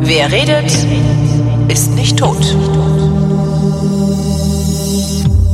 Wer redet, ist nicht tot.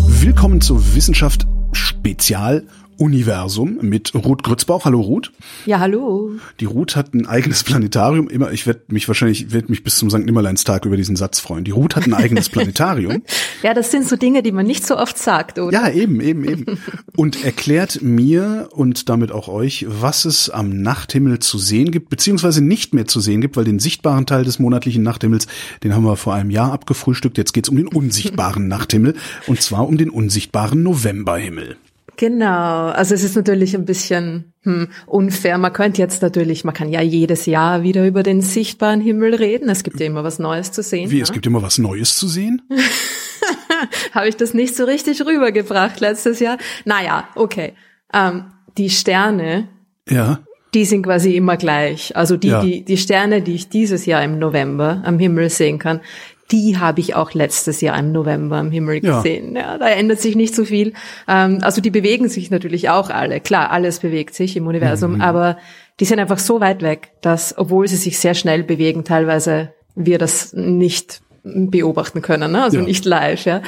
Willkommen zur Wissenschaft Spezial Universum mit Ruth Grützbauch. Hallo Ruth. Ja, hallo. Die Ruth hat ein eigenes Planetarium. Immer, ich werde mich wahrscheinlich, werde mich bis zum St. Nimmerleinstag über diesen Satz freuen. Die Ruth hat ein eigenes Planetarium. ja, das sind so Dinge, die man nicht so oft sagt, oder? Ja, eben, eben, eben. Und erklärt mir und damit auch euch, was es am Nachthimmel zu sehen gibt, beziehungsweise nicht mehr zu sehen gibt, weil den sichtbaren Teil des monatlichen Nachthimmels, den haben wir vor einem Jahr abgefrühstückt. Jetzt geht's um den unsichtbaren Nachthimmel und zwar um den unsichtbaren Novemberhimmel. Genau, also es ist natürlich ein bisschen hm, unfair. Man könnte jetzt natürlich, man kann ja jedes Jahr wieder über den sichtbaren Himmel reden. Es gibt ja immer was Neues zu sehen. Wie, ja? es gibt immer was Neues zu sehen? Habe ich das nicht so richtig rübergebracht letztes Jahr? Naja, okay. Ähm, die Sterne, ja. die sind quasi immer gleich. Also die, Ja. die, die Sterne, die ich dieses Jahr im November am Himmel sehen kann, die habe ich auch letztes Jahr im November am Himmel Ja. gesehen. Ja, da ändert sich nicht so viel. Ähm, also die bewegen sich natürlich auch alle. Klar, alles bewegt sich im Universum, aber die sind einfach so weit weg, dass, obwohl sie sich sehr schnell bewegen, teilweise wir das nicht beobachten können, ne? also Ja. nicht live. Ja.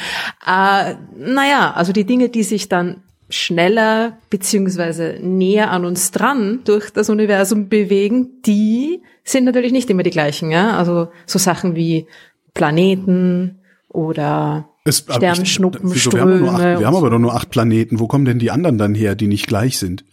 Äh, naja, also die Dinge, die sich dann schneller beziehungsweise näher an uns dran durch das Universum bewegen, die sind natürlich nicht immer die gleichen. Ja? Also so Sachen wie Planeten oder Es, aber ich- wieso? wir, haben acht, wir haben aber doch nur acht Planeten. Wo kommen denn die anderen dann her, die nicht gleich sind?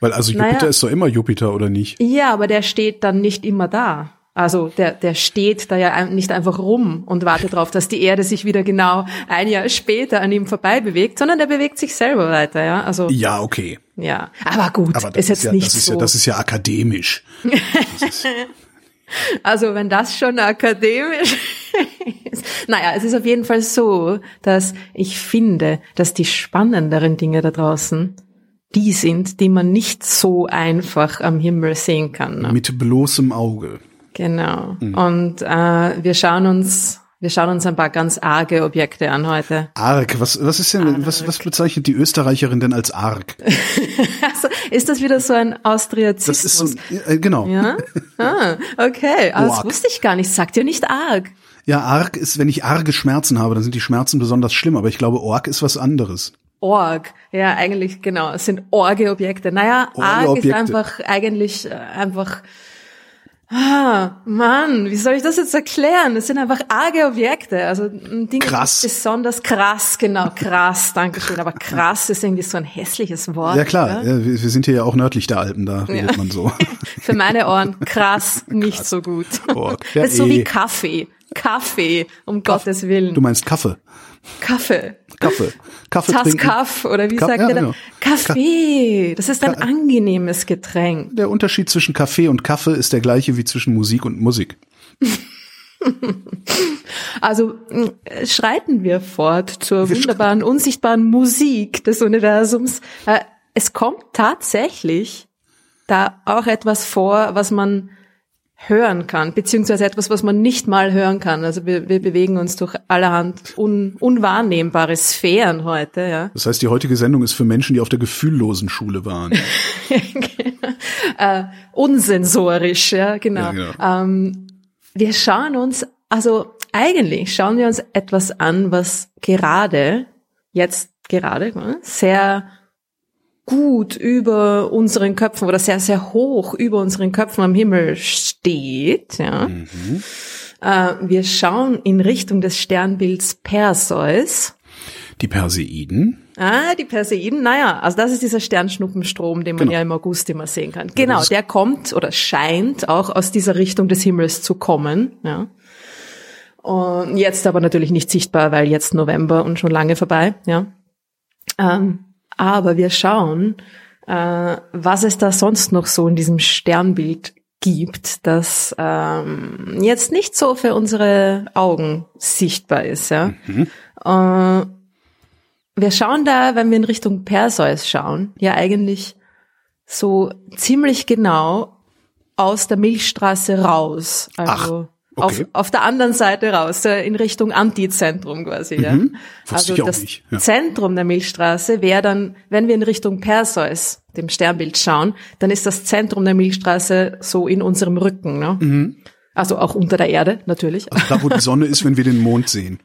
Weil also Jupiter Naja. ist doch immer Jupiter, oder nicht? Ja, aber der steht dann nicht immer da. Also der, der steht da ja nicht einfach rum und wartet darauf, dass die Erde sich wieder genau ein Jahr später an ihm vorbei bewegt, sondern der bewegt sich selber weiter, ja. Also Ja, okay. ja, aber gut, Aber das ist jetzt ja, nicht das ist so. ja, das ist ja akademisch. Also wenn das schon akademisch ist. Naja, es ist auf jeden Fall so, dass ich finde, dass die spannenderen Dinge da draußen die sind, die man nicht so einfach am Himmel sehen kann. Ne? mit bloßem Auge. Genau. Und äh, wir schauen uns wir schauen uns ein paar ganz arge Objekte an heute. Arg, was, was ist denn, was, was bezeichnet die Österreicherin denn als arg? Also, ist das wieder so ein Austriazismus? Das ist so, äh, genau. ja? Ah, okay. Ah, das Org. wusste ich gar nicht. Sagt ihr nicht arg? Ja, arg ist, wenn ich arge Schmerzen habe, dann sind die Schmerzen besonders schlimm, aber ich glaube, Org ist was anderes. Org. Ja, eigentlich, genau. Es sind orge Objekte. Naja, arg ist einfach, eigentlich, äh, einfach, ah, Mann, wie soll ich das jetzt erklären? Es sind einfach arge Objekte. Also, ein Ding Krass. ist besonders krass, genau, krass, Dankeschön. Aber krass ist irgendwie so ein hässliches Wort. Ja klar, Ja? ja, wir, wir sind hier ja auch nördlich der Alpen, da redet man so. Für meine Ohren krass, nicht so gut. Org. Ja, das ist so eh. wie Kaffee. Kaffee, um Gottes Willen. Du meinst Kaffee. Kaffee. Kaffee. Kaffee Tass trinken. Kaff, oder wie Ka- sagt ja, ihr da? genau. Kaffee. Das ist ein angenehmes Getränk. Der Unterschied zwischen Kaffee und Kaffee ist der gleiche wie zwischen Musik und Musik. Also schreiten wir fort zur wunderbaren, unsichtbaren Musik des Universums. Äh, Es kommt tatsächlich da auch etwas vor, was man hören kann, beziehungsweise etwas, was man nicht mal hören kann. Also wir, wir bewegen uns durch allerhand un, unwahrnehmbare Sphären heute, ja. Das heißt, die heutige Sendung ist für Menschen, die auf der gefühllosen Schule waren. äh, unsensorisch, ja, genau. Ja, genau. Ähm, wir schauen uns, also eigentlich schauen wir uns etwas an, was gerade, jetzt gerade, sehr gut über unseren Köpfen oder sehr, sehr hoch über unseren Köpfen am Himmel steht, ja. Äh, wir schauen in Richtung des Sternbilds Perseus. Die Perseiden. Ah, die Perseiden, naja, also das ist dieser Sternschnuppenstrom, den man Genau. ja im August immer sehen kann. Genau, der kommt oder scheint auch aus dieser Richtung des Himmels zu kommen, ja. Und jetzt aber natürlich nicht sichtbar, weil jetzt November und schon lange vorbei, ja. Ähm, aber wir schauen, äh, was es da sonst noch so in diesem Sternbild gibt, das ähm, jetzt nicht so für unsere Augen sichtbar ist, ja. Äh, wir schauen da, wenn wir in Richtung Perseus schauen, ja eigentlich so ziemlich genau aus der Milchstraße raus. Also auf, auf der anderen Seite raus, äh, in Richtung Antizentrum quasi. Ja? Mhm. Wusste Also das nicht, ja. Zentrum der Milchstraße wäre dann, wenn wir in Richtung Perseus, dem Sternbild schauen, dann ist das Zentrum der Milchstraße so in unserem Rücken. Ne? Mhm. Also auch unter der Erde natürlich. Also da, wo die Sonne ist, wenn wir den Mond sehen.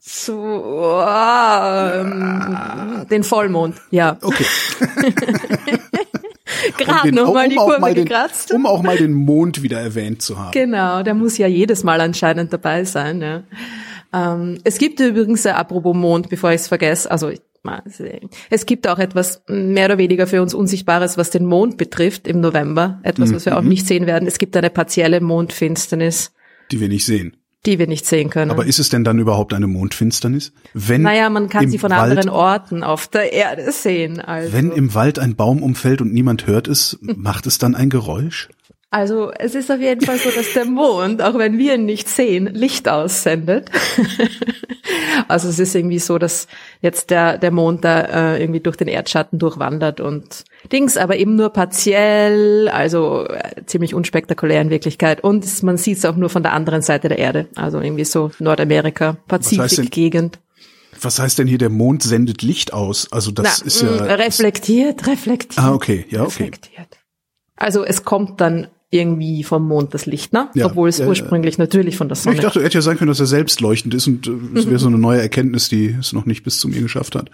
So, ähm, den Vollmond, ja. Okay. Gerade nochmal die auch Kurve mal den, gekratzt. um auch mal den Mond wieder erwähnt zu haben. Genau, der muss ja jedes Mal anscheinend dabei sein. Ja. Ähm, es gibt übrigens, äh, apropos Mond, bevor ich es vergesse, also ich- mal sehen. es gibt auch etwas mehr oder weniger für uns Unsichtbares, was den Mond betrifft im November. Etwas, was wir Mhm. auch nicht sehen werden. Es gibt eine partielle Mondfinsternis, Die wir nicht sehen. Die wir nicht sehen können. Aber ist es denn dann überhaupt eine Mondfinsternis? Wenn naja, man kann sie von Wald, anderen Orten auf der Erde sehen. Also. Wenn im Wald ein Baum umfällt und niemand hört es, macht es dann ein Geräusch? Also es ist auf jeden Fall so, dass der Mond, auch wenn wir ihn nicht sehen, Licht aussendet. also es ist irgendwie so, dass jetzt der, der Mond da äh, irgendwie durch den Erdschatten durchwandert und Dings, aber eben nur partiell, also äh, ziemlich unspektakulär in Wirklichkeit. Und es, man sieht es auch nur von der anderen Seite der Erde, also irgendwie so Nordamerika, Pazifik-Gegend. Was heißt denn hier, der Mond sendet Licht aus? Also das Na, ist mh, ja... reflektiert, reflektiert. Ah, okay, ja, okay. reflektiert. Also es kommt dann irgendwie vom Mond das Licht, ne? Ja, Obwohl es ja. ursprünglich natürlich von der Sonne. Ich dachte, hätte ja sein können, dass er selbst leuchtend ist und äh, es wäre so eine neue Erkenntnis, die es noch nicht bis zu mir geschafft hat.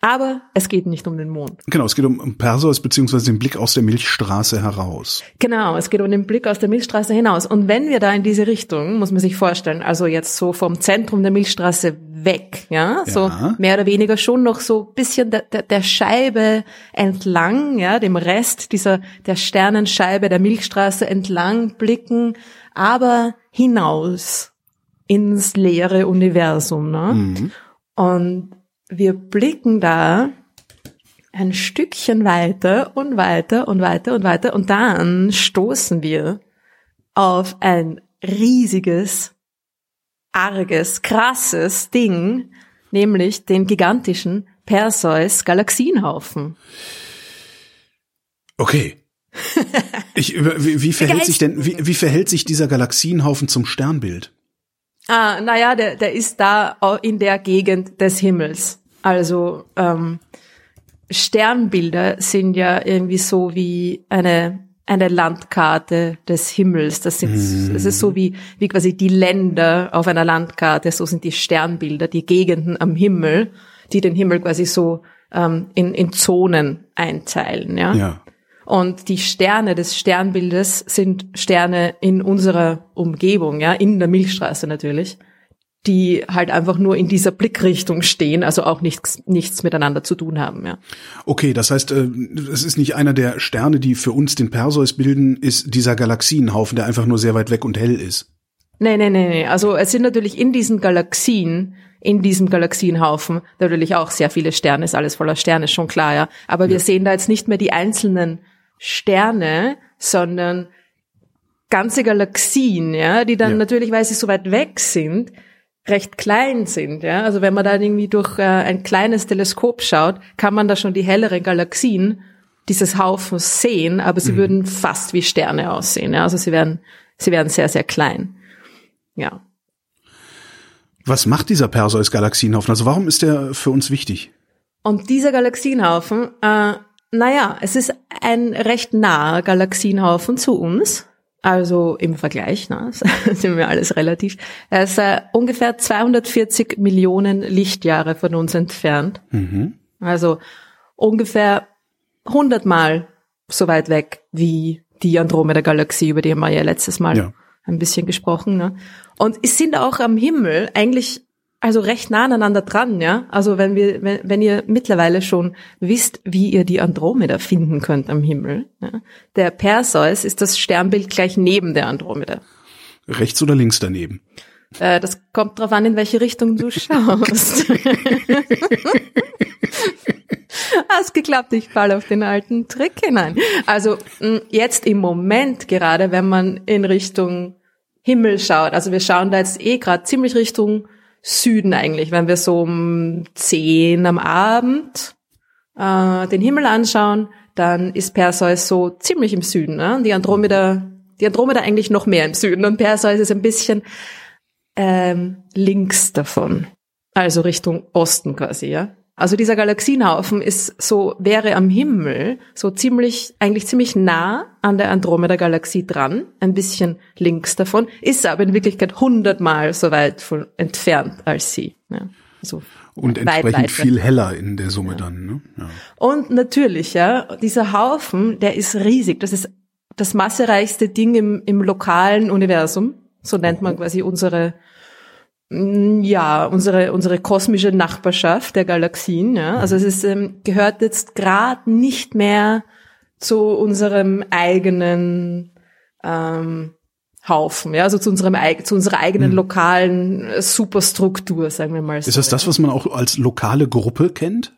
Aber es geht nicht um den Mond. Genau, es geht um, Perseus beziehungsweise den Blick aus der Milchstraße heraus. Genau, es geht um den Blick aus der Milchstraße hinaus. Und wenn wir da in diese Richtung, muss man sich vorstellen, also jetzt so vom Zentrum der Milchstraße weg, ja, so Ja. mehr oder weniger schon noch so bisschen der, der, der Scheibe entlang, ja, dem Rest dieser, der Sternenscheibe der Milchstraße entlang blicken, aber hinaus ins leere Universum, ne? Und wir blicken da ein Stückchen weiter und weiter und weiter und weiter und dann stoßen wir auf ein riesiges, arges, krasses Ding, nämlich den gigantischen Perseus Galaxienhaufen. Okay. Ich, wie, wie verhält sich denn, wie, wie verhält sich dieser Galaxienhaufen zum Sternbild? Ah, naja, der, der ist da in der Gegend des Himmels. Also ähm, Sternbilder sind ja irgendwie so wie eine eine Landkarte des Himmels. Das sind, das ist so wie wie quasi die Länder auf einer Landkarte. So sind die Sternbilder, die Gegenden am Himmel, die den Himmel quasi so ähm, in in Zonen einteilen. Ja. Ja. Und die Sterne des Sternbildes sind Sterne in unserer Umgebung, ja, in der Milchstraße natürlich, die halt einfach nur in dieser Blickrichtung stehen, also auch nichts, nichts miteinander zu tun haben, ja. Okay, das heißt, äh, es ist nicht einer der Sterne, die für uns den Perseus bilden, ist dieser Galaxienhaufen, der einfach nur sehr weit weg und hell ist. Nee, nee, nee, nee. Also es sind natürlich in diesen Galaxien, in diesem Galaxienhaufen natürlich auch sehr viele Sterne, ist alles voller Sterne, ist schon klar, ja. Aber wir sehen da jetzt nicht mehr die einzelnen Sterne, sondern ganze Galaxien, ja, die dann Ja. natürlich, weil sie so weit weg sind, recht klein sind, ja. Also wenn man da irgendwie durch äh, ein kleines Teleskop schaut, kann man da schon die helleren Galaxien dieses Haufens sehen, aber sie würden fast wie Sterne aussehen, ja. Also sie werden, sie werden sehr, sehr klein. Ja. Was macht dieser Perseus Galaxienhaufen? Also warum ist der für uns wichtig? Und dieser Galaxienhaufen, äh, naja, es ist ein recht naher Galaxienhaufen zu uns. Also im Vergleich, ne, sind wir alles relativ. Er ist äh, ungefähr 240 Millionen Lichtjahre von uns entfernt. Also ungefähr 100 Mal so weit weg wie die Andromeda-Galaxie, über die haben wir ja letztes Mal Ja. ein bisschen gesprochen. Ne? Und es sind auch am Himmel eigentlich also recht nah aneinander dran, ja. Also wenn wir, wenn, wenn ihr mittlerweile schon wisst, wie ihr die Andromeda finden könnt am Himmel, ja? der Perseus ist das Sternbild gleich neben der Andromeda. Rechts oder links daneben? Äh, das kommt drauf an, in welche Richtung du schaust. Hast geklappt, ich falle auf den alten Trick hinein. Also mh, jetzt im Moment gerade, wenn man in Richtung Himmel schaut, also wir schauen da jetzt eh gerade ziemlich Richtung Süden eigentlich, wenn wir so um 10 am Abend äh, den Himmel anschauen, dann ist Perseus so ziemlich im Süden. Ne? Die Andromeda die Andromeda eigentlich noch mehr im Süden und Perseus ist ein bisschen ähm, links davon. Also Richtung Osten quasi, ja. Also dieser Galaxienhaufen ist so, wäre am Himmel so ziemlich, eigentlich ziemlich nah an der Andromeda-Galaxie dran, ein bisschen links davon, ist aber in Wirklichkeit hundertmal so weit von, entfernt als sie. Ja. So und entsprechend weit, viel heller in der Summe ja. dann. Ne? Ja. Und natürlich, ja, dieser Haufen, der ist riesig. Das ist das massereichste Ding im, im lokalen Universum. So nennt man quasi unsere ja, unsere, unsere kosmische Nachbarschaft der Galaxien. Ja. Also es ist, ähm, gehört jetzt gerade nicht mehr zu unserem eigenen ähm, Haufen, ja, also zu unserem zu unserer eigenen hm. lokalen äh, Superstruktur, sagen wir mal. So, ist das das, was man auch als lokale Gruppe kennt?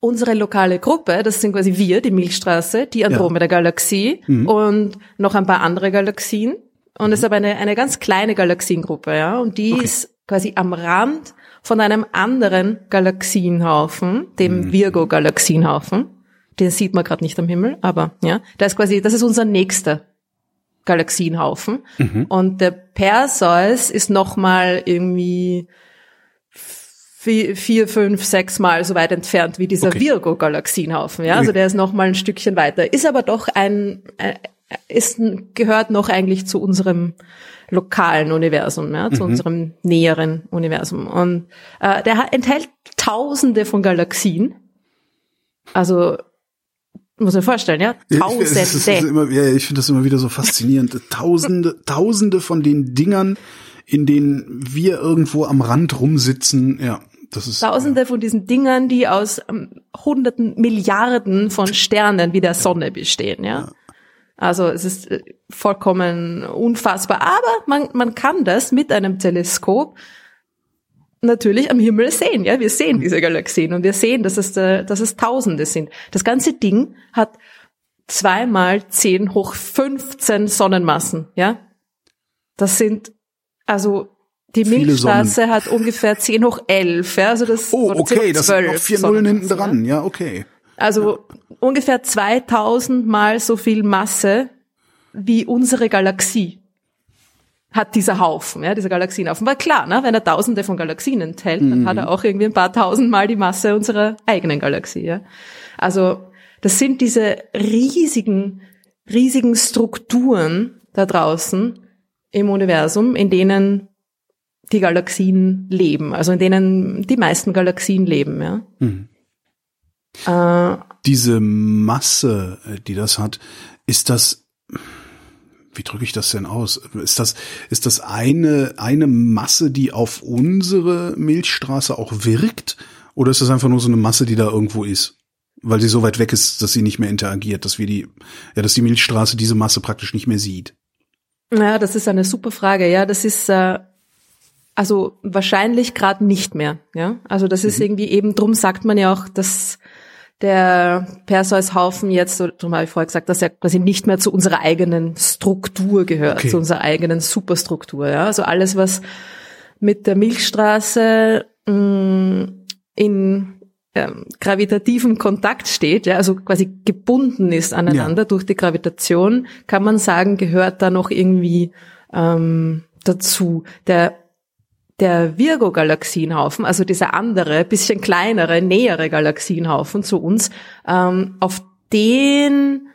Unsere lokale Gruppe, das sind quasi wir, die Milchstraße, die Andromeda-Galaxie mhm. und noch ein paar andere Galaxien. Und es ist aber eine, eine ganz kleine Galaxiengruppe, ja. Und die okay. ist quasi am Rand von einem anderen Galaxienhaufen, dem mhm. Virgo-Galaxienhaufen. Den sieht man gerade nicht am Himmel, aber ja, das ist quasi, das ist unser nächster Galaxienhaufen. Mhm. Und der Perseus ist nochmal irgendwie vier, vier, fünf, sechs Mal so weit entfernt wie dieser okay. Virgo-Galaxienhaufen. Ja, also der ist nochmal ein Stückchen weiter. Ist aber doch ein ist, gehört noch eigentlich zu unserem lokalen Universum, ja, zu mhm. unserem näheren Universum. Und äh, der enthält Tausende von Galaxien. Also muss man vorstellen, ja, Tausende. Ich, immer, ja, ich finde das immer wieder so faszinierend. Tausende, Tausende von den Dingern, in denen wir irgendwo am Rand rumsitzen. Ja, das ist. Tausende ja. von diesen Dingern, die aus ähm, hunderten Milliarden von Sternen wie der Sonne bestehen, ja. ja. Also es ist äh, vollkommen unfassbar. Aber man, man kann das mit einem Teleskop natürlich am Himmel sehen. Ja, wir sehen diese Galaxien und wir sehen, dass es, äh, dass es Tausende sind. Das ganze Ding hat zweimal zehn hoch 15 Sonnenmassen. Ja, das sind also die Milchstraße hat ungefähr 10 hoch 11, ja, also das Oh, okay, das sind noch vier Nullen hinten dran, ja, okay. Also ungefähr 2000 mal so viel Masse wie unsere Galaxie hat dieser Haufen, ja, dieser Galaxienhaufen. War klar, ne? wenn er tausende von Galaxien enthält, dann mhm. hat er auch irgendwie ein paar tausend Mal die Masse unserer eigenen Galaxie. Ja? Also das sind diese riesigen, riesigen Strukturen da draußen im Universum, in denen die Galaxien leben, also in denen die meisten Galaxien leben. Ja? Mhm. Äh, Diese Masse, äh, die das hat, ist das, wie drücke ich das denn aus? Ist das, ist das eine, eine Masse, die auf unsere Milchstraße auch wirkt? Oder ist das einfach nur so eine Masse, die da irgendwo ist? Weil sie so weit weg ist, dass sie nicht mehr interagiert, dass wir die, ja, dass die Milchstraße diese Masse praktisch nicht mehr sieht. Ja, das ist eine super Frage. Ja, das ist, äh, also wahrscheinlich gerade nicht mehr. Ja, also das ist mhm. irgendwie eben drum sagt man ja auch, dass der Perseus-Haufen jetzt, so habe ich vorher gesagt, dass er quasi nicht mehr zu unserer eigenen Struktur gehört, okay. zu unserer eigenen Superstruktur. Ja? Also alles, was mit der Milchstraße mh, mm, in ähm, gravitativem Kontakt steht, ja, also quasi gebunden ist aneinander ja. durch die Gravitation, kann man sagen, gehört da noch irgendwie ähm, dazu. Der der Virgo-Galaxienhaufen, also dieser andere, bisschen kleinere, nähere Galaxienhaufen zu uns, ähm, auf den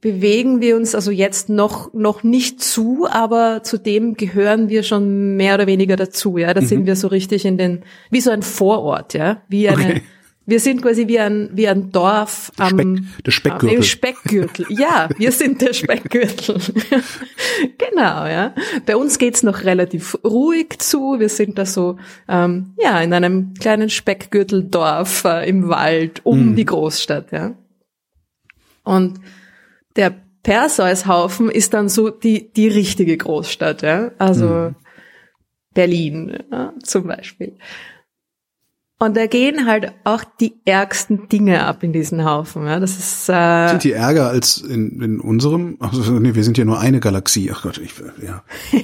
bewegen wir uns also jetzt noch noch nicht zu, aber zu dem gehören wir schon mehr oder weniger dazu. Ja, da mhm. sind wir so richtig in den wie so ein Vorort, ja, wie eine okay. Wir sind quasi wie ein, wie ein Dorf am Speck, der Speckgürtel. Am Speckgürtel. Ja, wir sind der Speckgürtel. genau, ja. Bei uns geht's noch relativ ruhig zu. Wir sind da so, ähm, ja, in einem kleinen Speckgürteldorf äh, im Wald um mhm. die Großstadt, ja. Und der Perseus-Haufen ist dann so die, die richtige Großstadt, ja. Also, mhm. Berlin ja, zum Beispiel. Und da gehen halt auch die ärgsten Dinge ab in diesen Haufen. Ja, das ist äh, sind die ärger als in, in unserem? Also nee, wir sind ja nur eine Galaxie. Ach Gott, ich ja.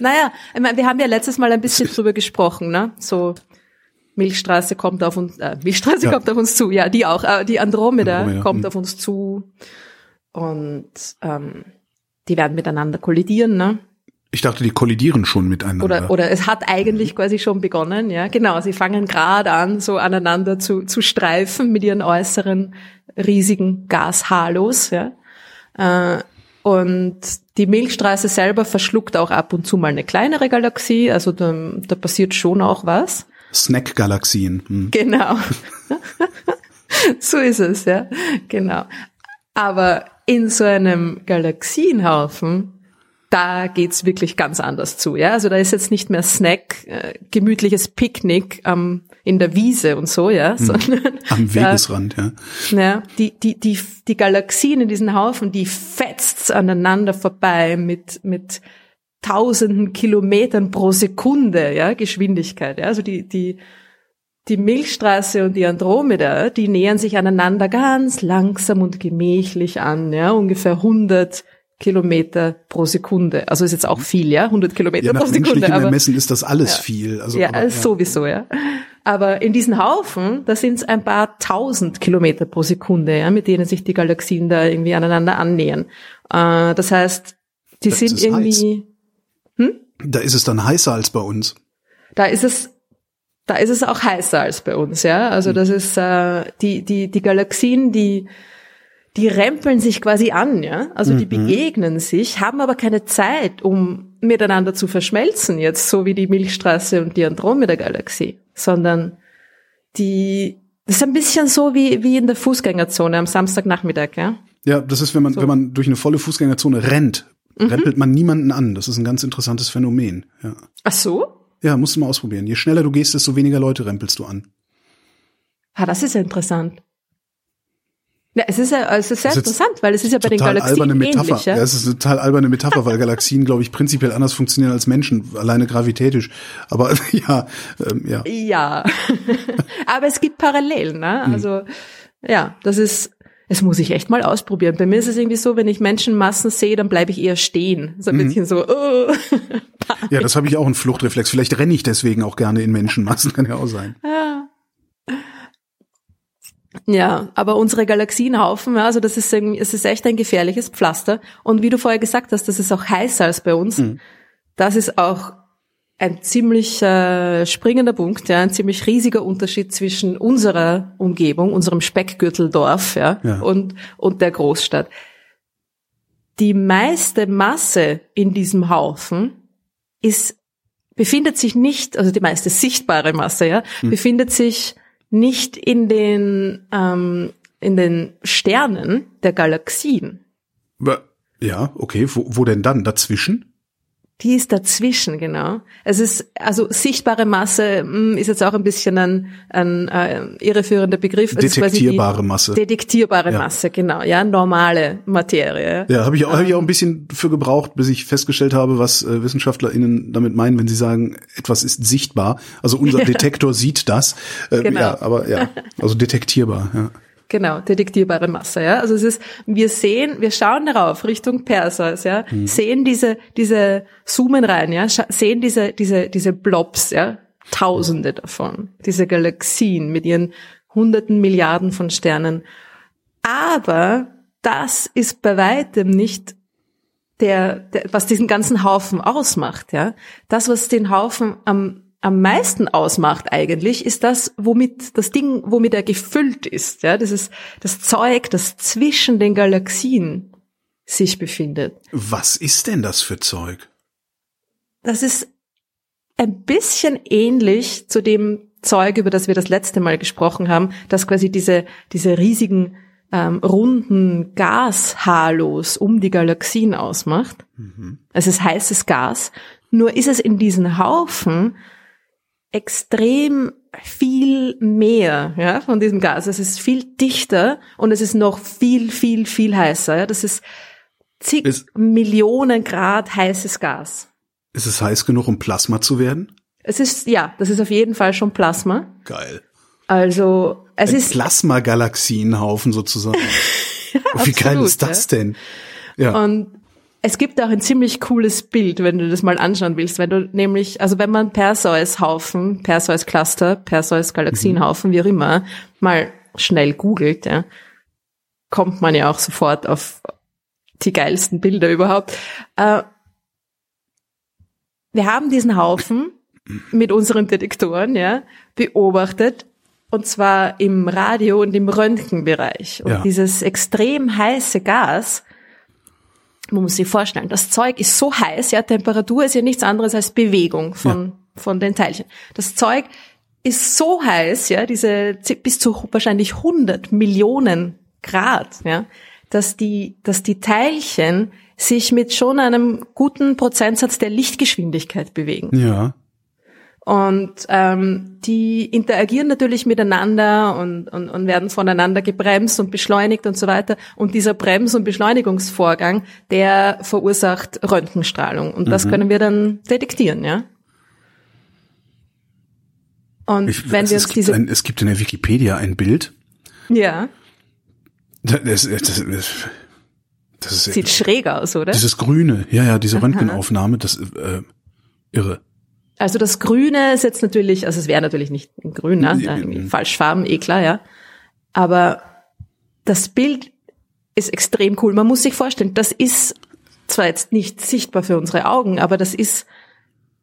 naja, ich meine, wir haben ja letztes Mal ein bisschen drüber gesprochen, ne? So Milchstraße kommt auf uns, äh, Milchstraße ja. kommt auf uns zu. Ja, die auch. Äh, die Andromeda, Andromeda kommt hm. auf uns zu. Und ähm, die werden miteinander kollidieren, ne? Ich dachte, die kollidieren schon miteinander. Oder, oder es hat eigentlich quasi schon begonnen, ja. Genau, sie fangen gerade an, so aneinander zu, zu streifen mit ihren äußeren riesigen Gashalos, ja. Äh, und die Milchstraße selber verschluckt auch ab und zu mal eine kleinere Galaxie, also da, da passiert schon auch was. Snack-Galaxien. Hm. Genau. so ist es, ja. Genau. Aber in so einem Galaxienhaufen da geht's wirklich ganz anders zu. Ja, also da ist jetzt nicht mehr Snack, äh, gemütliches Picknick ähm, in der Wiese und so, ja, mhm. sondern am Wegesrand, ja. Ja, die die die die Galaxien in diesen Haufen, die fetzt aneinander vorbei mit mit tausenden Kilometern pro Sekunde, ja, Geschwindigkeit. Ja, also die die die Milchstraße und die Andromeda, die nähern sich aneinander ganz langsam und gemächlich an, ja, ungefähr 100 Kilometer pro Sekunde. Also ist jetzt auch viel, ja, 100 Kilometer ja, pro Sekunde. Aber Ermessen ist das alles ja, viel. Also, ja, aber, ja, sowieso, ja. Aber in diesen Haufen, da sind es ein paar tausend Kilometer pro Sekunde, ja, mit denen sich die Galaxien da irgendwie aneinander annähern. Äh, das heißt, die das sind irgendwie. Hm? Da ist es dann heißer als bei uns. Da ist es da ist es auch heißer als bei uns, ja. Also hm. das ist äh, die die die Galaxien, die die rempeln sich quasi an, ja. Also die mhm. begegnen sich, haben aber keine Zeit, um miteinander zu verschmelzen, jetzt so wie die Milchstraße und die Andromeda-Galaxie, sondern die, das ist ein bisschen so wie, wie in der Fußgängerzone am Samstagnachmittag, ja. Ja, das ist, wenn man, so. wenn man durch eine volle Fußgängerzone rennt, mhm. rempelt man niemanden an. Das ist ein ganz interessantes Phänomen, ja. Ach so? Ja, musst du mal ausprobieren. Je schneller du gehst, desto weniger Leute rempelst du an. Ah, das ist interessant. Ja, es ist ja, es ist sehr interessant, weil es ist ja bei den Galaxien Metapher. ähnlich. Ja? ja, es ist eine total alberne Metapher, weil Galaxien, glaube ich, prinzipiell anders funktionieren als Menschen, alleine gravitätisch. Aber ja, ähm, ja. Ja, aber es gibt Parallelen. Ne? Hm. Also ja, das ist, es muss ich echt mal ausprobieren. Bei mir ist es irgendwie so, wenn ich Menschenmassen sehe, dann bleibe ich eher stehen. So ein mhm. bisschen so. Oh. ja, das habe ich auch einen Fluchtreflex. Vielleicht renne ich deswegen auch gerne in Menschenmassen, kann ja auch sein. Ja. Ja, aber unsere Galaxienhaufen, also das ist es ist echt ein gefährliches Pflaster. Und wie du vorher gesagt hast, das ist auch heißer als bei uns. Mhm. Das ist auch ein ziemlich äh, springender Punkt, ja, ein ziemlich riesiger Unterschied zwischen unserer Umgebung, unserem Speckgürteldorf, ja, ja. und und der Großstadt. Die meiste Masse in diesem Haufen ist befindet sich nicht, also die meiste sichtbare Masse, ja, mhm. befindet sich nicht in den, ähm, in den Sternen der Galaxien. Ja, okay. Wo, wo denn dann? Dazwischen? Die ist dazwischen, genau. Es ist, also sichtbare Masse mh, hm, ist jetzt auch ein bisschen ein, ein äh, irreführender Begriff. Detektierbare Masse. Detektierbare ja. Masse, genau. Ja, normale Materie. Ja, habe ich, auch, hab ich auch ein bisschen für gebraucht, bis ich festgestellt habe, was äh, WissenschaftlerInnen damit meinen, wenn sie sagen, etwas ist sichtbar. Also unser Detektor sieht das. Äh, genau. Ja, aber ja, also detektierbar, ja. Genau, detektierbare Masse, ja. Also es ist, wir sehen, wir schauen darauf Richtung Perseus, ja, mhm. sehen diese, diese, zoomen rein, ja, sehen diese, diese, diese Blobs, ja, Tausende davon, diese Galaxien mit ihren hunderten Milliarden von Sternen. Aber das ist bei weitem nicht der, der was diesen ganzen Haufen ausmacht, ja. Das, was den Haufen am am meisten ausmacht eigentlich, ist das, womit das Ding, womit er gefüllt ist. Ja, das ist das Zeug, das zwischen den Galaxien sich befindet. Was ist denn das für Zeug? Das ist ein bisschen ähnlich zu dem Zeug, über das wir das letzte Mal gesprochen haben, das quasi diese, diese riesigen ähm, runden Gashalos um die Galaxien ausmacht. Mhm. Es ist heißes Gas. Nur ist es in diesen Haufen extrem viel mehr ja, von diesem Gas. Es ist viel dichter und es ist noch viel, viel, viel heißer. Ja. Das ist zig ist, Millionen Grad heißes Gas. Ist es heiß genug, um Plasma zu werden? Es ist, ja, das ist auf jeden Fall schon Plasma. Geil. Also, es Ein ist. Plasma-Galaxienhaufen sozusagen. ja, Wie absolut, geil ist das ja. denn? Ja. Und es gibt auch ein ziemlich cooles Bild, wenn du das mal anschauen willst, wenn du nämlich, also wenn man Perseus-Haufen, Perseus-Cluster, Perseus-Galaxienhaufen, mhm. wie auch immer, mal schnell googelt, ja, kommt man ja auch sofort auf die geilsten Bilder überhaupt. Äh, wir haben diesen Haufen mit unseren Detektoren, ja, beobachtet. Und zwar im Radio- und im Röntgenbereich. Und Ja. dieses extrem heiße Gas, man muss sich vorstellen, das Zeug ist so heiß, ja, Temperatur ist ja nichts anderes als Bewegung von, von den Teilchen. Das Zeug ist so heiß, ja, diese bis zu wahrscheinlich 100 Millionen Grad, ja, dass die, dass die Teilchen sich mit schon einem guten Prozentsatz der Lichtgeschwindigkeit bewegen. Ja. Und ähm, die interagieren natürlich miteinander und, und, und werden voneinander gebremst und beschleunigt und so weiter. Und dieser Brems- und Beschleunigungsvorgang, der verursacht Röntgenstrahlung. Und das können wir dann detektieren, ja. Und Ich, wenn es, wir es, gibt diese, ein, es gibt in der Wikipedia ein Bild. ja, Das, das, das, das ist sieht schräg aus, oder? dieses Grüne, ja, ja, diese Röntgenaufnahme, das äh, irre. Also das Grüne ist jetzt natürlich, also es wäre natürlich nicht Grün, ne? Ja. Falschfarben, eh klar, ja. Aber das Bild ist extrem cool. Man muss sich vorstellen, das ist zwar jetzt nicht sichtbar für unsere Augen, aber das ist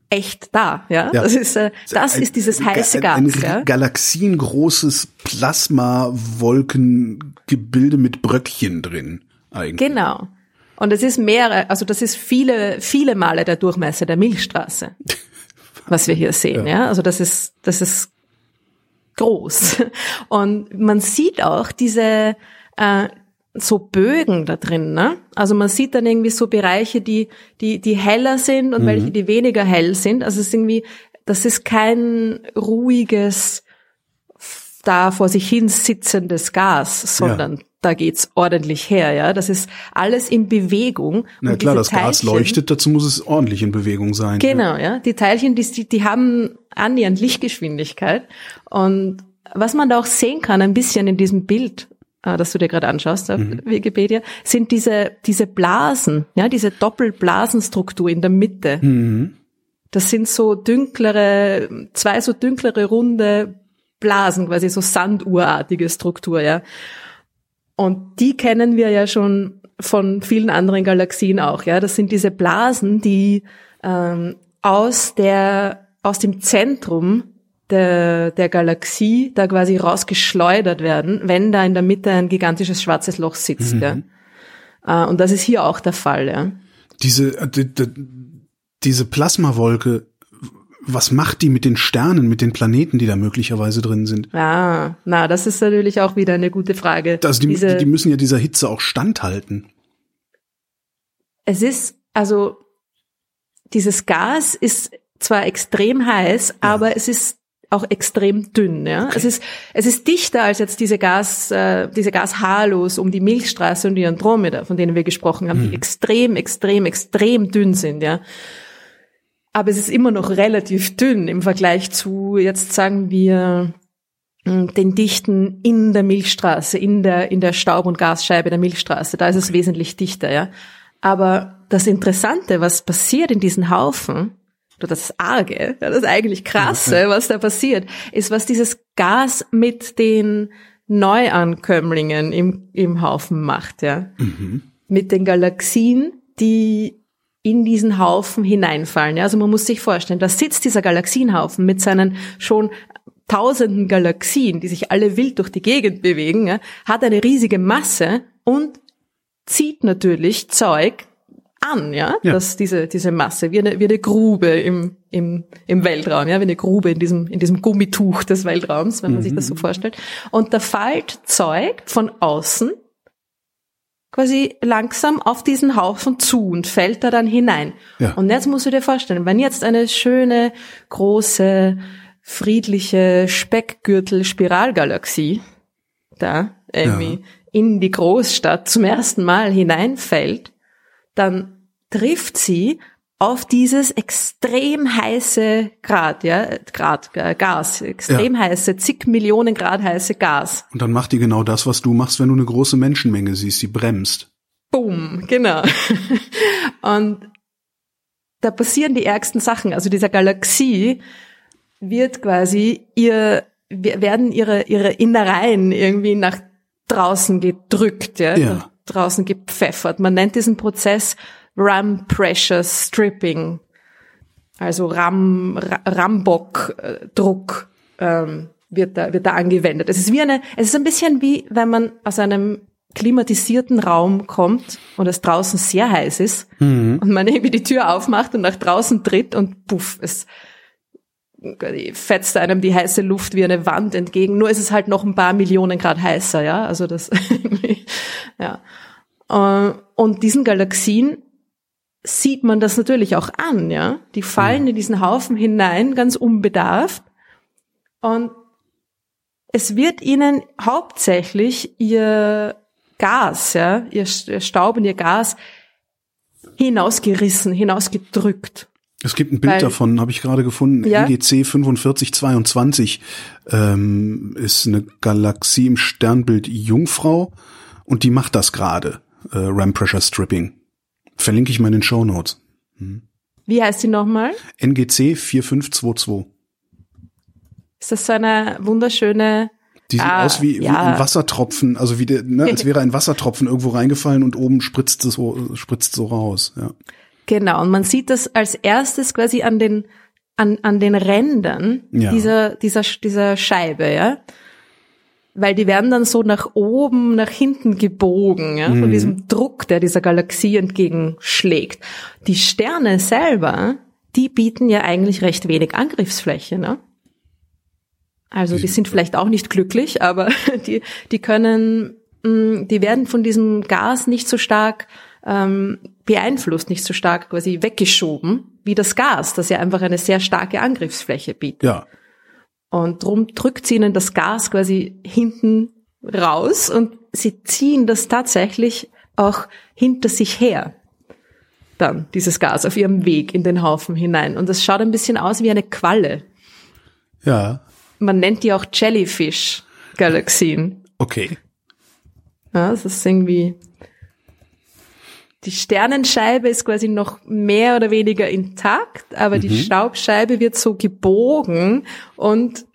echt da, ja. Ja. Das ist, äh, das Ein- ist dieses heiße ein, ein Gas, ja. galaxiengroßes Plasma-Wolkengebilde mit Bröckchen drin, eigentlich. Genau. Und es ist mehrere, also das ist viele, viele Male der Durchmesser der Milchstraße, was wir hier sehen, ja. Also das ist, das ist groß. Und man sieht auch diese, äh, so Bögen da drin, ne? Also man sieht dann irgendwie so Bereiche, die, die, die heller sind und welche, die weniger hell sind. Also es ist irgendwie, das ist kein ruhiges, da vor sich hin sitzendes Gas, sondern da geht's ordentlich her, ja. Das ist alles in Bewegung. Na klar, das Gas Teilchen- leuchtet, dazu muss es ordentlich in Bewegung sein. Genau, ja. Die Teilchen, die, die, haben annähernd Lichtgeschwindigkeit. Und was man da auch sehen kann, ein bisschen in diesem Bild, äh, das du dir gerade anschaust auf Wikipedia, sind diese, diese Blasen, ja, diese Doppelblasenstruktur in der Mitte. Das sind so dünklere, zwei so dünklere runde Blasen, quasi so sanduhrartige Struktur, ja. Und die kennen wir ja schon von vielen anderen Galaxien auch, ja. Das sind diese Blasen, die ähm, aus der aus dem Zentrum der, der Galaxie da quasi rausgeschleudert werden, wenn da in der Mitte ein gigantisches schwarzes Loch sitzt, ja. Äh, und das ist hier auch der Fall, ja. Diese, äh, die, die, diese Plasmawolke, was macht die mit den Sternen, mit den Planeten, die da möglicherweise drin sind? Ah, na, das ist natürlich auch wieder eine gute Frage. Also die, Diese- die müssen ja dieser Hitze auch standhalten. Es ist, also, dieses Gas ist zwar extrem heiß, aber es ist auch extrem dünn, ja. Es ist, es ist dichter als jetzt diese Gas, äh, diese Gashalos um die Milchstraße und die Andromeda, von denen wir gesprochen haben, die extrem, extrem, extrem dünn sind, ja. Aber es ist immer noch relativ dünn im Vergleich zu, jetzt sagen wir, mh, den Dichten in der Milchstraße, in der, in der Staub- und Gasscheibe der Milchstraße. Da ist es wesentlich dichter, ja. Aber das Interessante, was passiert in diesen Haufen, oder das Arge, das eigentlich Krasse, was da passiert, ist, was dieses Gas mit den Neuankömmlingen im, im Haufen macht, ja. Mit den Galaxien, die in diesen Haufen hineinfallen. Ja, also man muss sich vorstellen, da sitzt dieser Galaxienhaufen mit seinen schon tausenden Galaxien, die sich alle wild durch die Gegend bewegen, ja, hat eine riesige Masse und zieht natürlich Zeug an, ja, Ja. dass diese, diese Masse, wie eine, wie eine Grube im, im, im Weltraum, ja, wie eine Grube in diesem, in diesem Gummituch des Weltraums, wenn man sich das so vorstellt. Und da fällt Zeug von außen quasi langsam auf diesen Haufen zu und fällt da dann hinein. Ja. Und jetzt musst du dir vorstellen, wenn jetzt eine schöne, große, friedliche Speckgürtel-Spiralgalaxie da irgendwie in die Großstadt zum ersten Mal hineinfällt, dann trifft sie auf dieses extrem heiße Grad, ja, Grad, äh, Gas, extrem heiße, zig Millionen Grad heiße Gas. Und dann macht die genau das, was du machst, wenn du eine große Menschenmenge siehst. Die bremst. Boom, genau. Und da passieren die ärgsten Sachen. Also dieser Galaxie wird quasi ihr, werden ihre, ihre Innereien irgendwie nach draußen gedrückt, ja. Ja. draußen gepfeffert. Man nennt diesen Prozess Ram Pressure Stripping, also Ram, Rambock-Druck ähm, wird da, wird da angewendet. Es ist wie eine, es ist ein bisschen wie, wenn man aus einem klimatisierten Raum kommt und es draußen sehr heiß ist mhm. und man irgendwie die Tür aufmacht und nach draußen tritt und puff, es fetzt einem die heiße Luft wie eine Wand entgegen. Nur ist es halt noch ein paar Millionen Grad heißer, ja. Also das, ja. Äh, und diesen Galaxien sieht man das natürlich auch an, ja. Die fallen mhm. in diesen Haufen hinein, ganz unbedarft. Und es wird ihnen hauptsächlich ihr Gas, ja, ihr Staub und ihr Gas hinausgerissen, hinausgedrückt. Es gibt ein Bild Weil, davon, habe ich gerade gefunden. Ja? NGC 4522 ähm, ist eine Galaxie im Sternbild Jungfrau und die macht das gerade, äh, Ram Pressure Stripping. Verlinke ich mal in den Show Notes. Hm. Wie heißt die nochmal? NGC 4522. Ist das so eine wunderschöne die sieht ah, aus wie, wie ja. ein Wassertropfen, also wie der, ne, als wäre ein Wassertropfen irgendwo reingefallen und oben spritzt es so, spritzt so raus, ja. Genau, und man sieht das als erstes quasi an den, an, an den Rändern ja. dieser, dieser, dieser Scheibe, ja. Weil die werden dann so nach oben, nach hinten gebogen, ja, mhm. von diesem Druck, der dieser Galaxie entgegenschlägt. Die Sterne selber, die bieten ja eigentlich recht wenig Angriffsfläche, ne? Also die sind vielleicht auch nicht glücklich, aber die, die können, mm, die werden von diesem Gas nicht so stark ähm, beeinflusst, nicht so stark quasi weggeschoben wie das Gas, das ja einfach eine sehr starke Angriffsfläche bietet. Ja. Und drum drückt sie ihnen das Gas quasi hinten raus und sie ziehen das tatsächlich auch hinter sich her. Dann dieses Gas auf ihrem Weg in den Haufen hinein. Und das schaut ein bisschen aus wie eine Qualle. Ja, man nennt die auch Jellyfish-Galaxien. Okay. Ja, das ist irgendwie, die Sternenscheibe ist quasi noch mehr oder weniger intakt, aber mhm. die Staubscheibe wird so gebogen und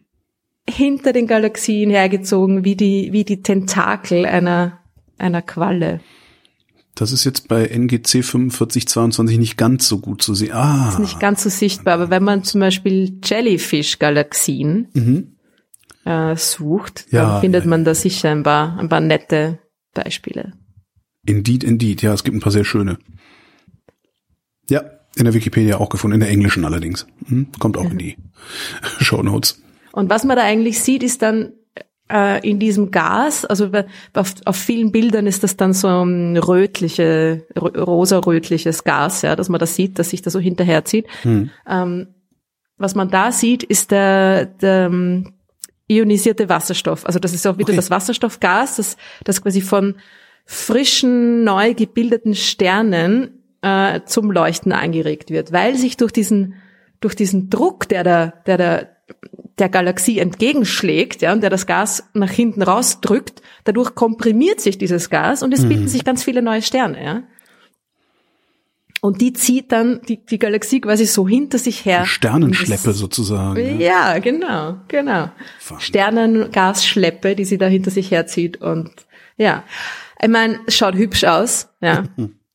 hinter den Galaxien hergezogen wie die, wie die Tentakel einer, einer Qualle. Das ist jetzt bei NGC 4522 nicht ganz so gut zu sehen. Ah. Das ist nicht ganz so sichtbar, aber wenn man zum Beispiel Jellyfish-Galaxien mhm. äh, sucht, ja, dann findet man da sicher ein paar, ein paar nette Beispiele. Indeed, indeed. Ja, es gibt ein paar sehr schöne. Ja, in der Wikipedia auch gefunden, in der englischen allerdings. Hm, kommt auch in die Show Notes. Und was man da eigentlich sieht, ist dann äh, in diesem Gas, also auf, auf vielen Bildern ist das dann so ein rötliche, rosa-rötliches Gas, ja, dass man das sieht, dass sich da so hinterherzieht. Hm. Ähm, was man da sieht, ist der, der ähm, ionisierte Wasserstoff. Also das ist auch wieder okay. das Wasserstoffgas, das, das quasi von frischen, neu gebildeten Sternen äh, zum Leuchten angeregt wird, weil sich durch diesen durch diesen Druck, der da, der da der Galaxie entgegenschlägt, ja, und der das Gas nach hinten rausdrückt, dadurch komprimiert sich dieses Gas und es mhm. bilden sich ganz viele neue Sterne, ja. Und die zieht dann die, die Galaxie quasi so hinter sich her. Sternenschleppe sozusagen. Ja, ja genau, genau. Sternengasschleppe, die sie da hinter sich herzieht und ja. Ich meine, es schaut hübsch aus, ja.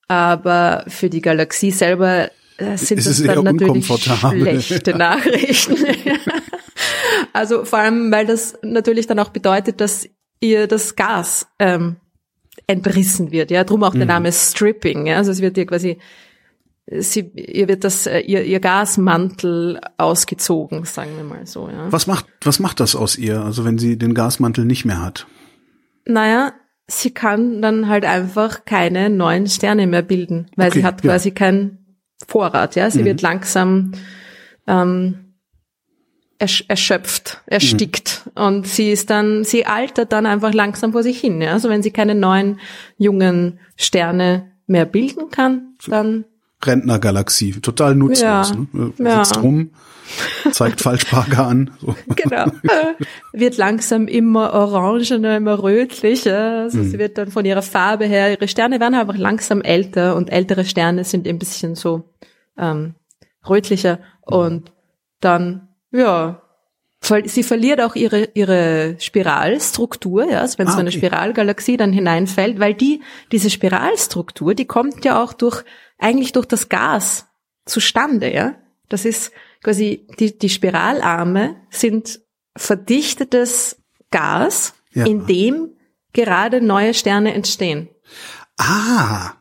aber für die Galaxie selber äh, sind es das dann natürlich schlechte Nachrichten. also vor allem, weil das natürlich dann auch bedeutet, dass ihr das Gas ähm, entrissen wird. Ja, drum auch der mhm. Name Stripping. Ja, also es wird ihr quasi Sie, ihr wird das, äh, ihr, ihr Gasmantel ausgezogen, sagen wir mal so. Ja. Was macht, was macht das aus ihr? Also wenn sie den Gasmantel nicht mehr hat? Naja, sie kann dann halt einfach keine neuen Sterne mehr bilden, weil okay, sie hat quasi ja. keinen Vorrat. Ja, sie mhm. wird langsam ähm, ersch erschöpft, erstickt mhm. und sie ist dann, sie altert dann einfach langsam vor sich hin. Ja, also wenn sie keine neuen jungen Sterne mehr bilden kann, dann Rentnergalaxie, total nutzlos. Ja, ne? Sitzt ja. rum, zeigt Falschparker an. So. Genau. wird langsam immer orangener, immer rötlicher. Also mhm. Sie wird dann von ihrer Farbe her, ihre Sterne werden einfach langsam älter und ältere Sterne sind ein bisschen so ähm, rötlicher und dann, ja, sie verliert auch ihre, ihre Spiralstruktur, ja, also wenn Ah, so eine okay. Spiralgalaxie dann hineinfällt, weil die, diese Spiralstruktur, die kommt ja auch durch, eigentlich durch das Gas zustande, ja. Das ist quasi, die, die Spiralarme sind verdichtetes Gas, Ja. in dem gerade neue Sterne entstehen. Ah,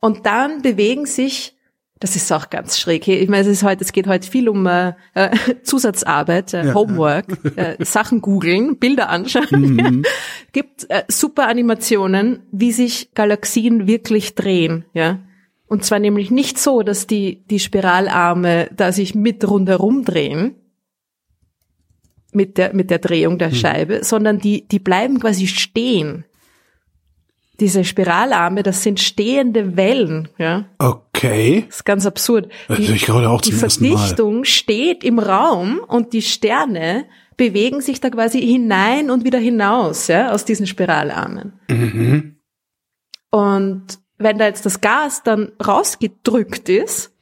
Und dann bewegen sich, das ist auch ganz schräg. Ich meine, es ist heute, es geht heute viel um äh, äh, Zusatzarbeit, äh, Homework, äh, Sachen googeln, Bilder anschauen. Gibt äh, super Animationen, wie sich Galaxien wirklich drehen, ja. Und zwar nämlich nicht so, dass die die Spiralarme da sich mit rundherum drehen mit der mit der Drehung der Scheibe, sondern die die bleiben quasi stehen. Diese Spiralarme, das sind stehende Wellen, ja. okay. Das ist ganz absurd. Das höre ich gerade auch die zum Mal. Verdichtung steht im Raum und die Sterne bewegen sich da quasi hinein und wieder hinaus, ja, aus diesen Spiralarmen. Mhm. Und wenn da jetzt das Gas dann rausgedrückt ist,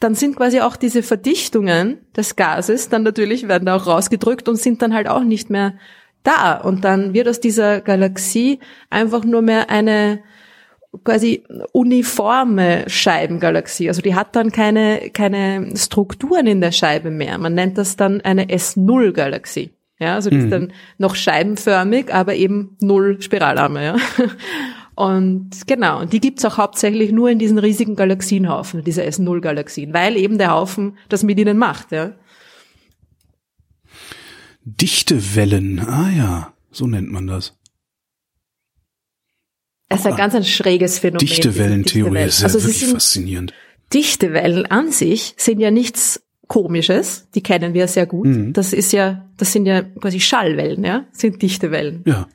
dann sind quasi auch diese Verdichtungen des Gases dann natürlich werden da auch rausgedrückt und sind dann halt auch nicht mehr da. Und dann wird aus dieser Galaxie einfach nur mehr eine quasi uniforme Scheibengalaxie. Also die hat dann keine, keine Strukturen in der Scheibe mehr. Man nennt das dann eine S0-Galaxie. Ja, also die ist dann noch scheibenförmig, aber eben null Spiralarme, ja. Und genau, und die gibt's auch hauptsächlich nur in diesen riesigen Galaxienhaufen, diese S0-Galaxien, weil eben der Haufen das mit ihnen macht, ja. Dichtewellen. Ah ja, so nennt man das. Es ist ein ganz ein schräges Phänomen. diese Dichtewellentheorie Dichtewellen. ist ja Also wirklich sind, faszinierend. Dichtewellen an sich sind ja nichts Komisches, die kennen wir sehr gut. Mhm. Das ist ja, das sind ja quasi Schallwellen, ja, sind Dichtewellen. Ja.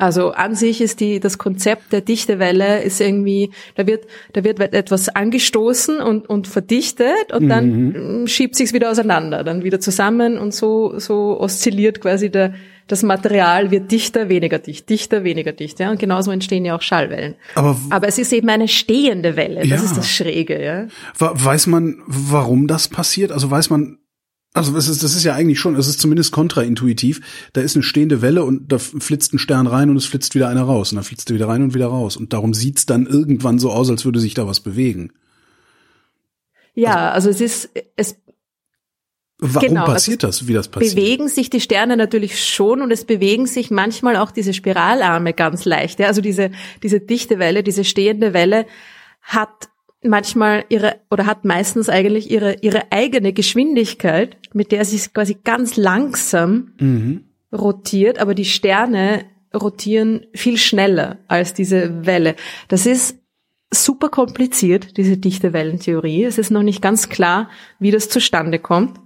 Also an sich ist die, das Konzept der Dichtewelle ist irgendwie, da wird, da wird etwas angestoßen und, und verdichtet und dann mm, schiebt sich's wieder auseinander, dann wieder zusammen und so, so oszilliert quasi der, das Material wird dichter, weniger dicht, dichter, weniger dicht, ja. Und genauso entstehen ja auch Schallwellen. Aber Aber es ist eben eine stehende Welle, das Ja. ist das Schräge, ja. weiß man, warum das passiert? Also weiß man, also es ist, das ist ja eigentlich schon, es ist zumindest kontraintuitiv. Da ist eine stehende Welle und da flitzt ein Stern rein und es flitzt wieder einer raus. Und dann flitzt er wieder rein und wieder raus. Und darum sieht's dann irgendwann so aus, als würde sich da was bewegen. Ja, also es ist, es Warum Genau, also passiert das, wie das passiert? bewegen sich die Sterne natürlich schon und es bewegen sich manchmal auch diese Spiralarme ganz leicht. Ja? Also diese, diese dichte Welle, diese stehende Welle hat manchmal ihre oder hat meistens eigentlich ihre, ihre eigene Geschwindigkeit, mit der sie quasi ganz langsam Mhm. rotiert, aber die Sterne rotieren viel schneller als diese Welle. Das ist super kompliziert, diese dichte Wellentheorie. Es ist noch nicht ganz klar, wie das zustande kommt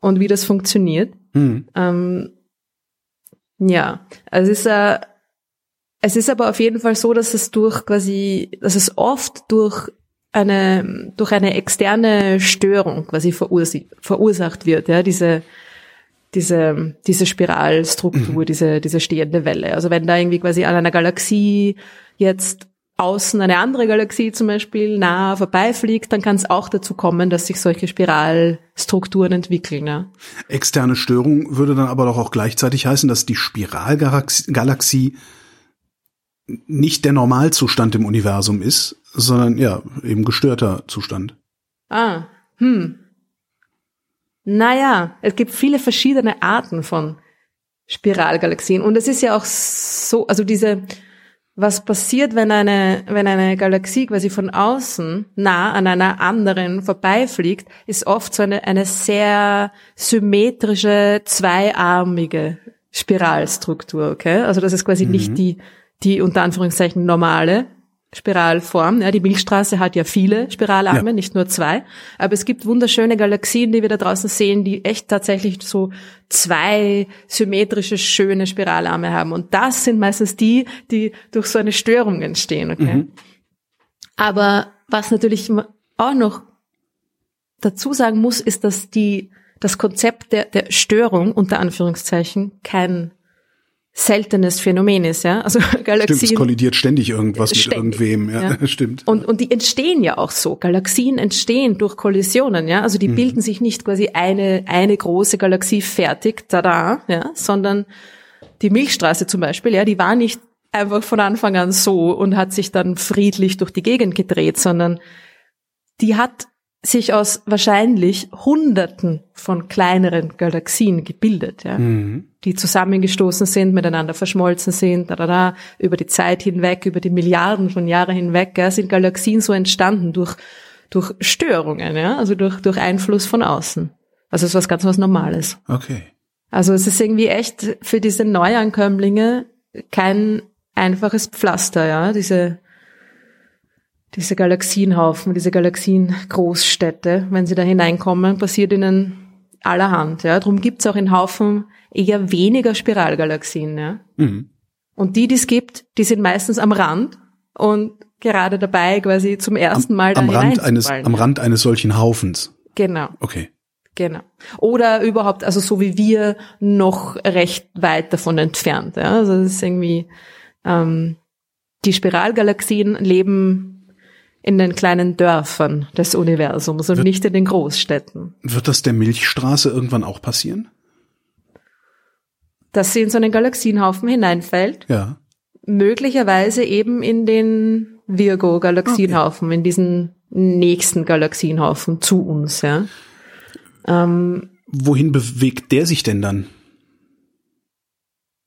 und wie das funktioniert. Mhm. Ähm, ja, also es ist, äh, es ist aber auf jeden Fall so, dass es durch quasi, dass es oft durch eine, durch eine externe Störung quasi verursacht wird, ja, diese, diese, diese Spiralstruktur, diese, diese stehende Welle. Also wenn da irgendwie quasi an einer Galaxie jetzt außen eine andere Galaxie zum Beispiel nah vorbeifliegt, dann kann es auch dazu kommen, dass sich solche Spiralstrukturen entwickeln, ja. Externe Störung würde dann aber doch auch gleichzeitig heißen, dass die Spiralgalaxie Galaxie nicht der Normalzustand im Universum ist, sondern ja, eben gestörter Zustand. Ah, hm. Naja, es gibt viele verschiedene Arten von Spiralgalaxien. Und es ist ja auch so, also diese, was passiert, wenn eine, wenn eine Galaxie quasi von außen nah an einer anderen vorbeifliegt, ist oft so eine, eine sehr symmetrische, zweiarmige Spiralstruktur, okay? Also das ist quasi nicht die, die unter Anführungszeichen normale Spiralform. Ja, die Milchstraße hat ja viele Spiralarme, Ja. nicht nur zwei. Aber es gibt wunderschöne Galaxien, die wir da draußen sehen, die echt tatsächlich so zwei symmetrische, schöne Spiralarme haben. Und das sind meistens die, die durch so eine Störung entstehen. Okay? Aber was natürlich auch noch dazu sagen muss, ist, dass die, das Konzept der, der Störung unter Anführungszeichen kein seltenes Phänomen ist, ja. Also Galaxien. Stimmt, es kollidiert ständig irgendwas Ständig, mit irgendwem, ja, ja. stimmt. Und, und die entstehen ja auch so. Galaxien entstehen durch Kollisionen, ja. Also die Mhm. bilden sich nicht quasi eine, eine große Galaxie fertig, tada, ja, sondern die Milchstraße zum Beispiel, ja, die war nicht einfach von Anfang an so und hat sich dann friedlich durch die Gegend gedreht, sondern die hat sich aus wahrscheinlich Hunderten von kleineren Galaxien gebildet, ja Mhm. die zusammengestoßen sind, miteinander verschmolzen sind, da, da, da, über die Zeit hinweg, über die Milliarden von Jahren hinweg, ja, sind Galaxien so entstanden durch, durch Störungen, ja, also durch, durch Einfluss von außen. Also es ist was ganz was Normales. Okay. Also es ist irgendwie echt für diese Neuankömmlinge kein einfaches Pflaster, ja, diese, diese Galaxienhaufen, diese Galaxiengroßstädte, wenn sie da hineinkommen, passiert ihnen allerhand, ja. Darum gibt's auch in Haufen eher weniger Spiralgalaxien, ja. Mhm. Und die, die es gibt, die sind meistens am Rand und gerade dabei, quasi zum ersten Mal da Am Rand eines, am Rand eines solchen Haufens. Genau. Okay. Genau. Oder überhaupt, also so wie wir, noch recht weit davon entfernt. Ja? Also das ist irgendwie, ähm, die Spiralgalaxien leben in den kleinen Dörfern des Universums und Wird- nicht in den Großstädten. Wird das der Milchstraße irgendwann auch passieren? Dass sie in so einen Galaxienhaufen hineinfällt, Ja. möglicherweise eben in den Virgo-Galaxienhaufen, in diesen nächsten Galaxienhaufen zu uns. Ja? Ähm, Wohin bewegt der sich denn dann?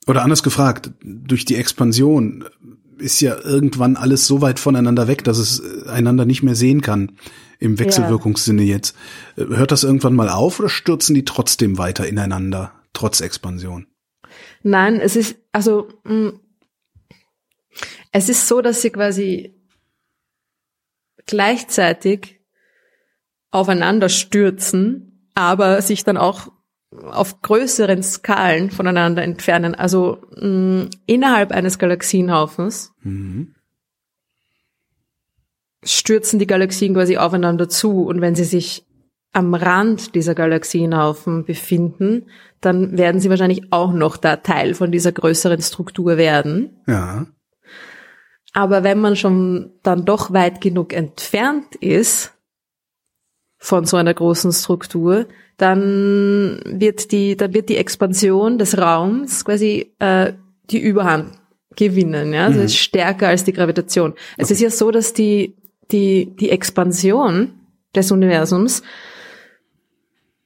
Oder anders gefragt, durch die Expansion ist ja irgendwann alles so weit voneinander weg, dass es äh, einander nicht mehr sehen kann. Im Wechselwirkungssinne jetzt. Äh, Hört das irgendwann mal auf oder stürzen die trotzdem weiter ineinander, trotz Expansion? Nein, es ist, also, mh, es ist so, dass sie quasi gleichzeitig aufeinander stürzen, aber sich dann auch auf größeren Skalen voneinander entfernen. Also mh, innerhalb eines Galaxienhaufens Mhm. stürzen die Galaxien quasi aufeinander zu und wenn sie sich am Rand dieser Galaxienhaufen befinden, dann werden sie wahrscheinlich auch noch da Teil von dieser größeren Struktur werden. Ja. Aber wenn man schon dann doch weit genug entfernt ist von so einer großen Struktur, dann wird die, dann wird die Expansion des Raums quasi äh, die Überhand gewinnen. Ja? Also es ist stärker als die Gravitation. Es ist ja so, dass die, die, die Expansion des Universums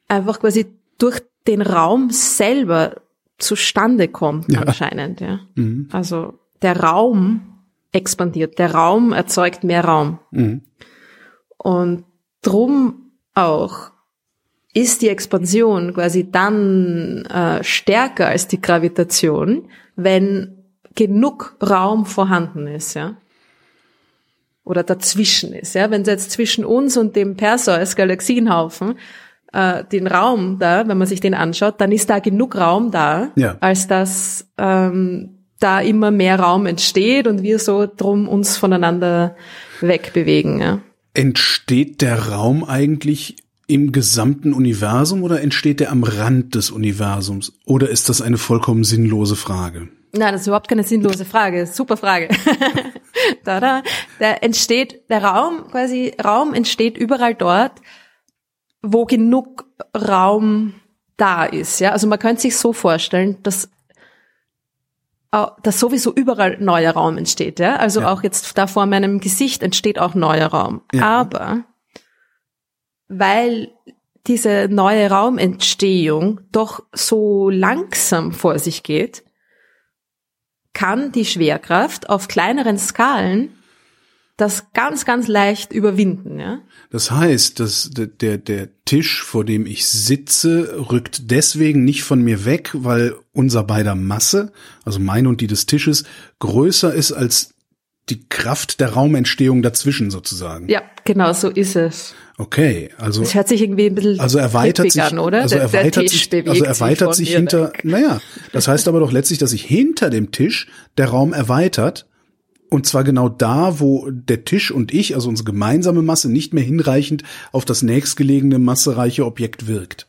einfach quasi durch den Raum selber zustande kommt Ja. anscheinend. Ja? Mhm. Also der Raum expandiert, der Raum erzeugt mehr Raum. Mhm. Und drum auch ist die Expansion quasi dann äh, stärker als die Gravitation, wenn genug Raum vorhanden ist, ja. Oder dazwischen ist, ja. Wenn jetzt zwischen uns und dem Perseus Galaxienhaufen äh, den Raum da, wenn man sich den anschaut, dann ist da genug Raum da, Ja. als dass ähm, da immer mehr Raum entsteht und wir so drum uns voneinander wegbewegen, ja. Entsteht der Raum eigentlich im gesamten Universum oder entsteht der am Rand des Universums? Oder ist das eine vollkommen sinnlose Frage? Nein, das ist überhaupt keine sinnlose Frage. Super Frage. da, da. Der entsteht, der Raum, quasi, Raum entsteht überall dort, wo genug Raum da ist, ja. Also man könnte sich so vorstellen, dass, dass sowieso überall neuer Raum entsteht, ja. Also Ja. auch jetzt da vor meinem Gesicht entsteht auch neuer Raum. Ja. Aber, weil diese neue Raumentstehung doch so langsam vor sich geht, kann die Schwerkraft auf kleineren Skalen das ganz, ganz leicht überwinden, ja. Das heißt, dass der, der, Tisch, vor dem ich sitze, rückt deswegen nicht von mir weg, weil unser beider Masse, also meine und die des Tisches, größer ist als die Kraft der Raumentstehung dazwischen sozusagen. Ja, genau, so ist es. Okay, also Es hört sich irgendwie ein bisschen also erweitert sich, an, oder? also der, erweitert der Tisch sich, also erweitert sich mir hinter, weg. naja, das heißt aber doch letztlich, dass sich hinter dem Tisch der Raum erweitert und zwar genau da, wo der Tisch und ich, also unsere gemeinsame Masse, nicht mehr hinreichend auf das nächstgelegene massereiche Objekt wirkt.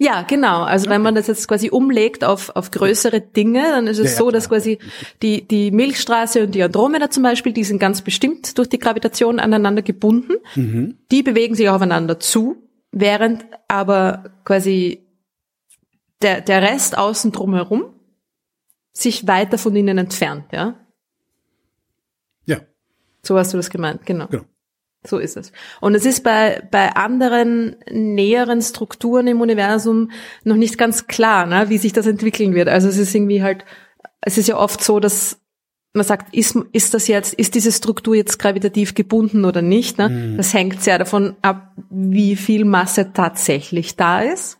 Ja, genau. Also wenn man das jetzt quasi umlegt auf, auf größere Dinge, dann ist es Ja, so, dass quasi die, die Milchstraße und die Andromeda zum Beispiel, die sind ganz bestimmt durch die Gravitation aneinander gebunden. Mhm. Die bewegen sich aufeinander zu, während aber quasi der, der Rest außen drumherum sich weiter von ihnen entfernt? Ja, So hast du das gemeint, genau. genau. So ist es. Und es ist bei, bei anderen näheren Strukturen im Universum noch nicht ganz klar, ne, wie sich das entwickeln wird. Also es ist irgendwie halt, es ist ja oft so, dass man sagt, ist, ist das jetzt, ist diese Struktur jetzt gravitativ gebunden oder nicht? Ne? Das hängt sehr davon ab, wie viel Masse tatsächlich da ist.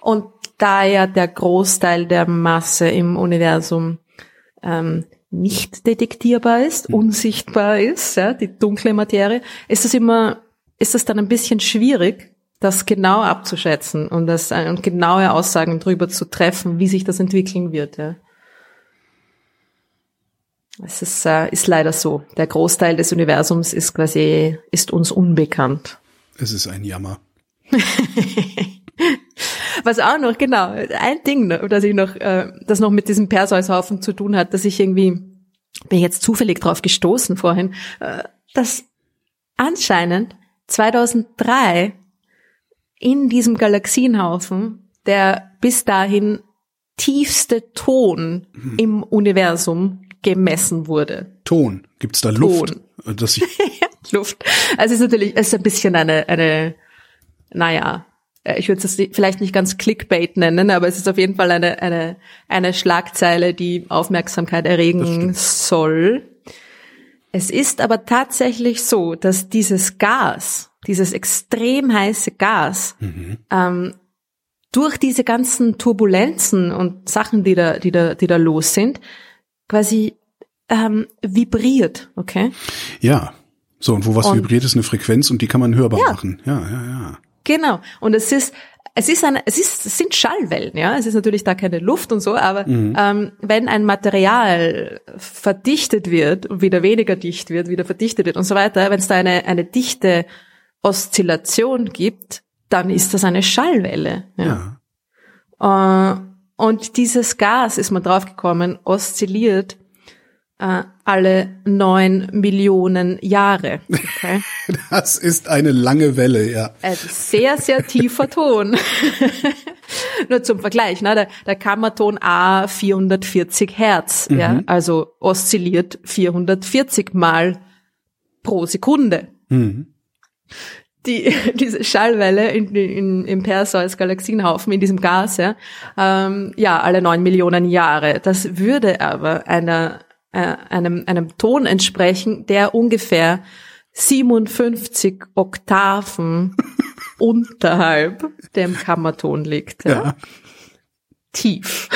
Und da ja der Großteil der Masse im Universum ähm, nicht detektierbar ist, unsichtbar ist, ja, die dunkle Materie, ist das immer, ist das dann ein bisschen schwierig, das genau abzuschätzen und das äh, und genaue Aussagen darüber zu treffen, wie sich das entwickeln wird. Ja. Es ist, äh, ist leider so. Der Großteil des Universums ist quasi ist uns unbekannt. Es ist ein Jammer. Was auch noch, genau, ein Ding, ne, das ich noch, äh, das noch mit diesem Perseus-Haufen zu tun hat, dass ich irgendwie, bin jetzt zufällig drauf gestoßen vorhin, äh, dass anscheinend 2003 in diesem Galaxienhaufen der bis dahin tiefste Ton im Universum gemessen wurde. Ton. Gibt's da Luft? Dass ich, Luft. Also es ist natürlich, es ist ein bisschen eine, eine, naja, äh, ich würde es vielleicht nicht ganz Clickbait nennen, aber es ist auf jeden Fall eine, eine, eine Schlagzeile, die Aufmerksamkeit erregen soll. Es ist aber tatsächlich so, dass dieses Gas, dieses extrem heiße Gas, ähm, durch diese ganzen Turbulenzen und Sachen, die da, die da, die da los sind, quasi ähm, vibriert, okay? ja. So, und wo was Und- vibriert, ist eine Frequenz und die kann man hörbar Ja. machen. Ja, ja, ja. Genau. Und es ist, es ist eine, es ist, es sind Schallwellen, ja. Es ist natürlich da keine Luft und so, aber ähm, wenn ein Material verdichtet wird und wieder weniger dicht wird, wieder verdichtet wird und so weiter, wenn es da eine, eine dichte Oszillation gibt, dann ist das eine Schallwelle. Ja. Ja. Äh, und dieses Gas, ist man draufgekommen, oszilliert äh, alle neun Millionen Jahre. Okay? Das ist eine lange Welle, ja. Ein sehr, sehr tiefer Ton. Nur zum Vergleich, ne? der, der Kammerton A 440 Hertz, ja, also oszilliert 440 Mal pro Sekunde. Die, diese Schallwelle in, in, im Perseus-Galaxienhaufen, in diesem Gas, ja, ähm, ja, alle neun Millionen Jahre. Das würde aber einer, äh, einem, einem Ton entsprechen, der ungefähr 57 Oktaven unterhalb dem Kammerton liegt. Ja? Ja. Tief.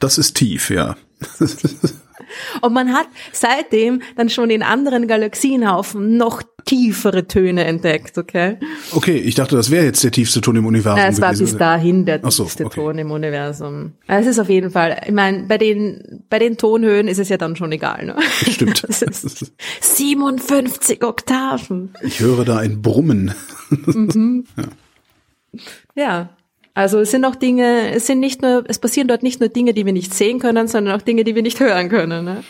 Das ist tief, ja. Und man hat seitdem dann schon in anderen Galaxienhaufen noch tiefere Töne entdeckt, okay? Okay, ich dachte, das wäre jetzt der tiefste Ton im Universum Ja, es war gewesen. bis dahin der so, tiefste okay. Ton im Universum. Es ist auf jeden Fall, ich meine, bei den, bei den Tonhöhen ist es ja dann schon egal, ne? Stimmt. Das ist 57 Oktaven. Ich höre da ein Brummen. Ja. Also es sind auch Dinge, es sind nicht nur, es passieren dort nicht nur Dinge, die wir nicht sehen können, sondern auch Dinge, die wir nicht hören können. Ne?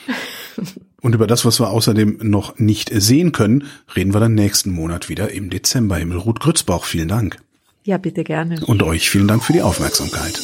Und über das, was wir außerdem noch nicht sehen können, reden wir dann nächsten Monat wieder im Dezember. Himmelruth Grützbauch, vielen Dank. Ja, bitte gerne. Und euch vielen Dank für die Aufmerksamkeit.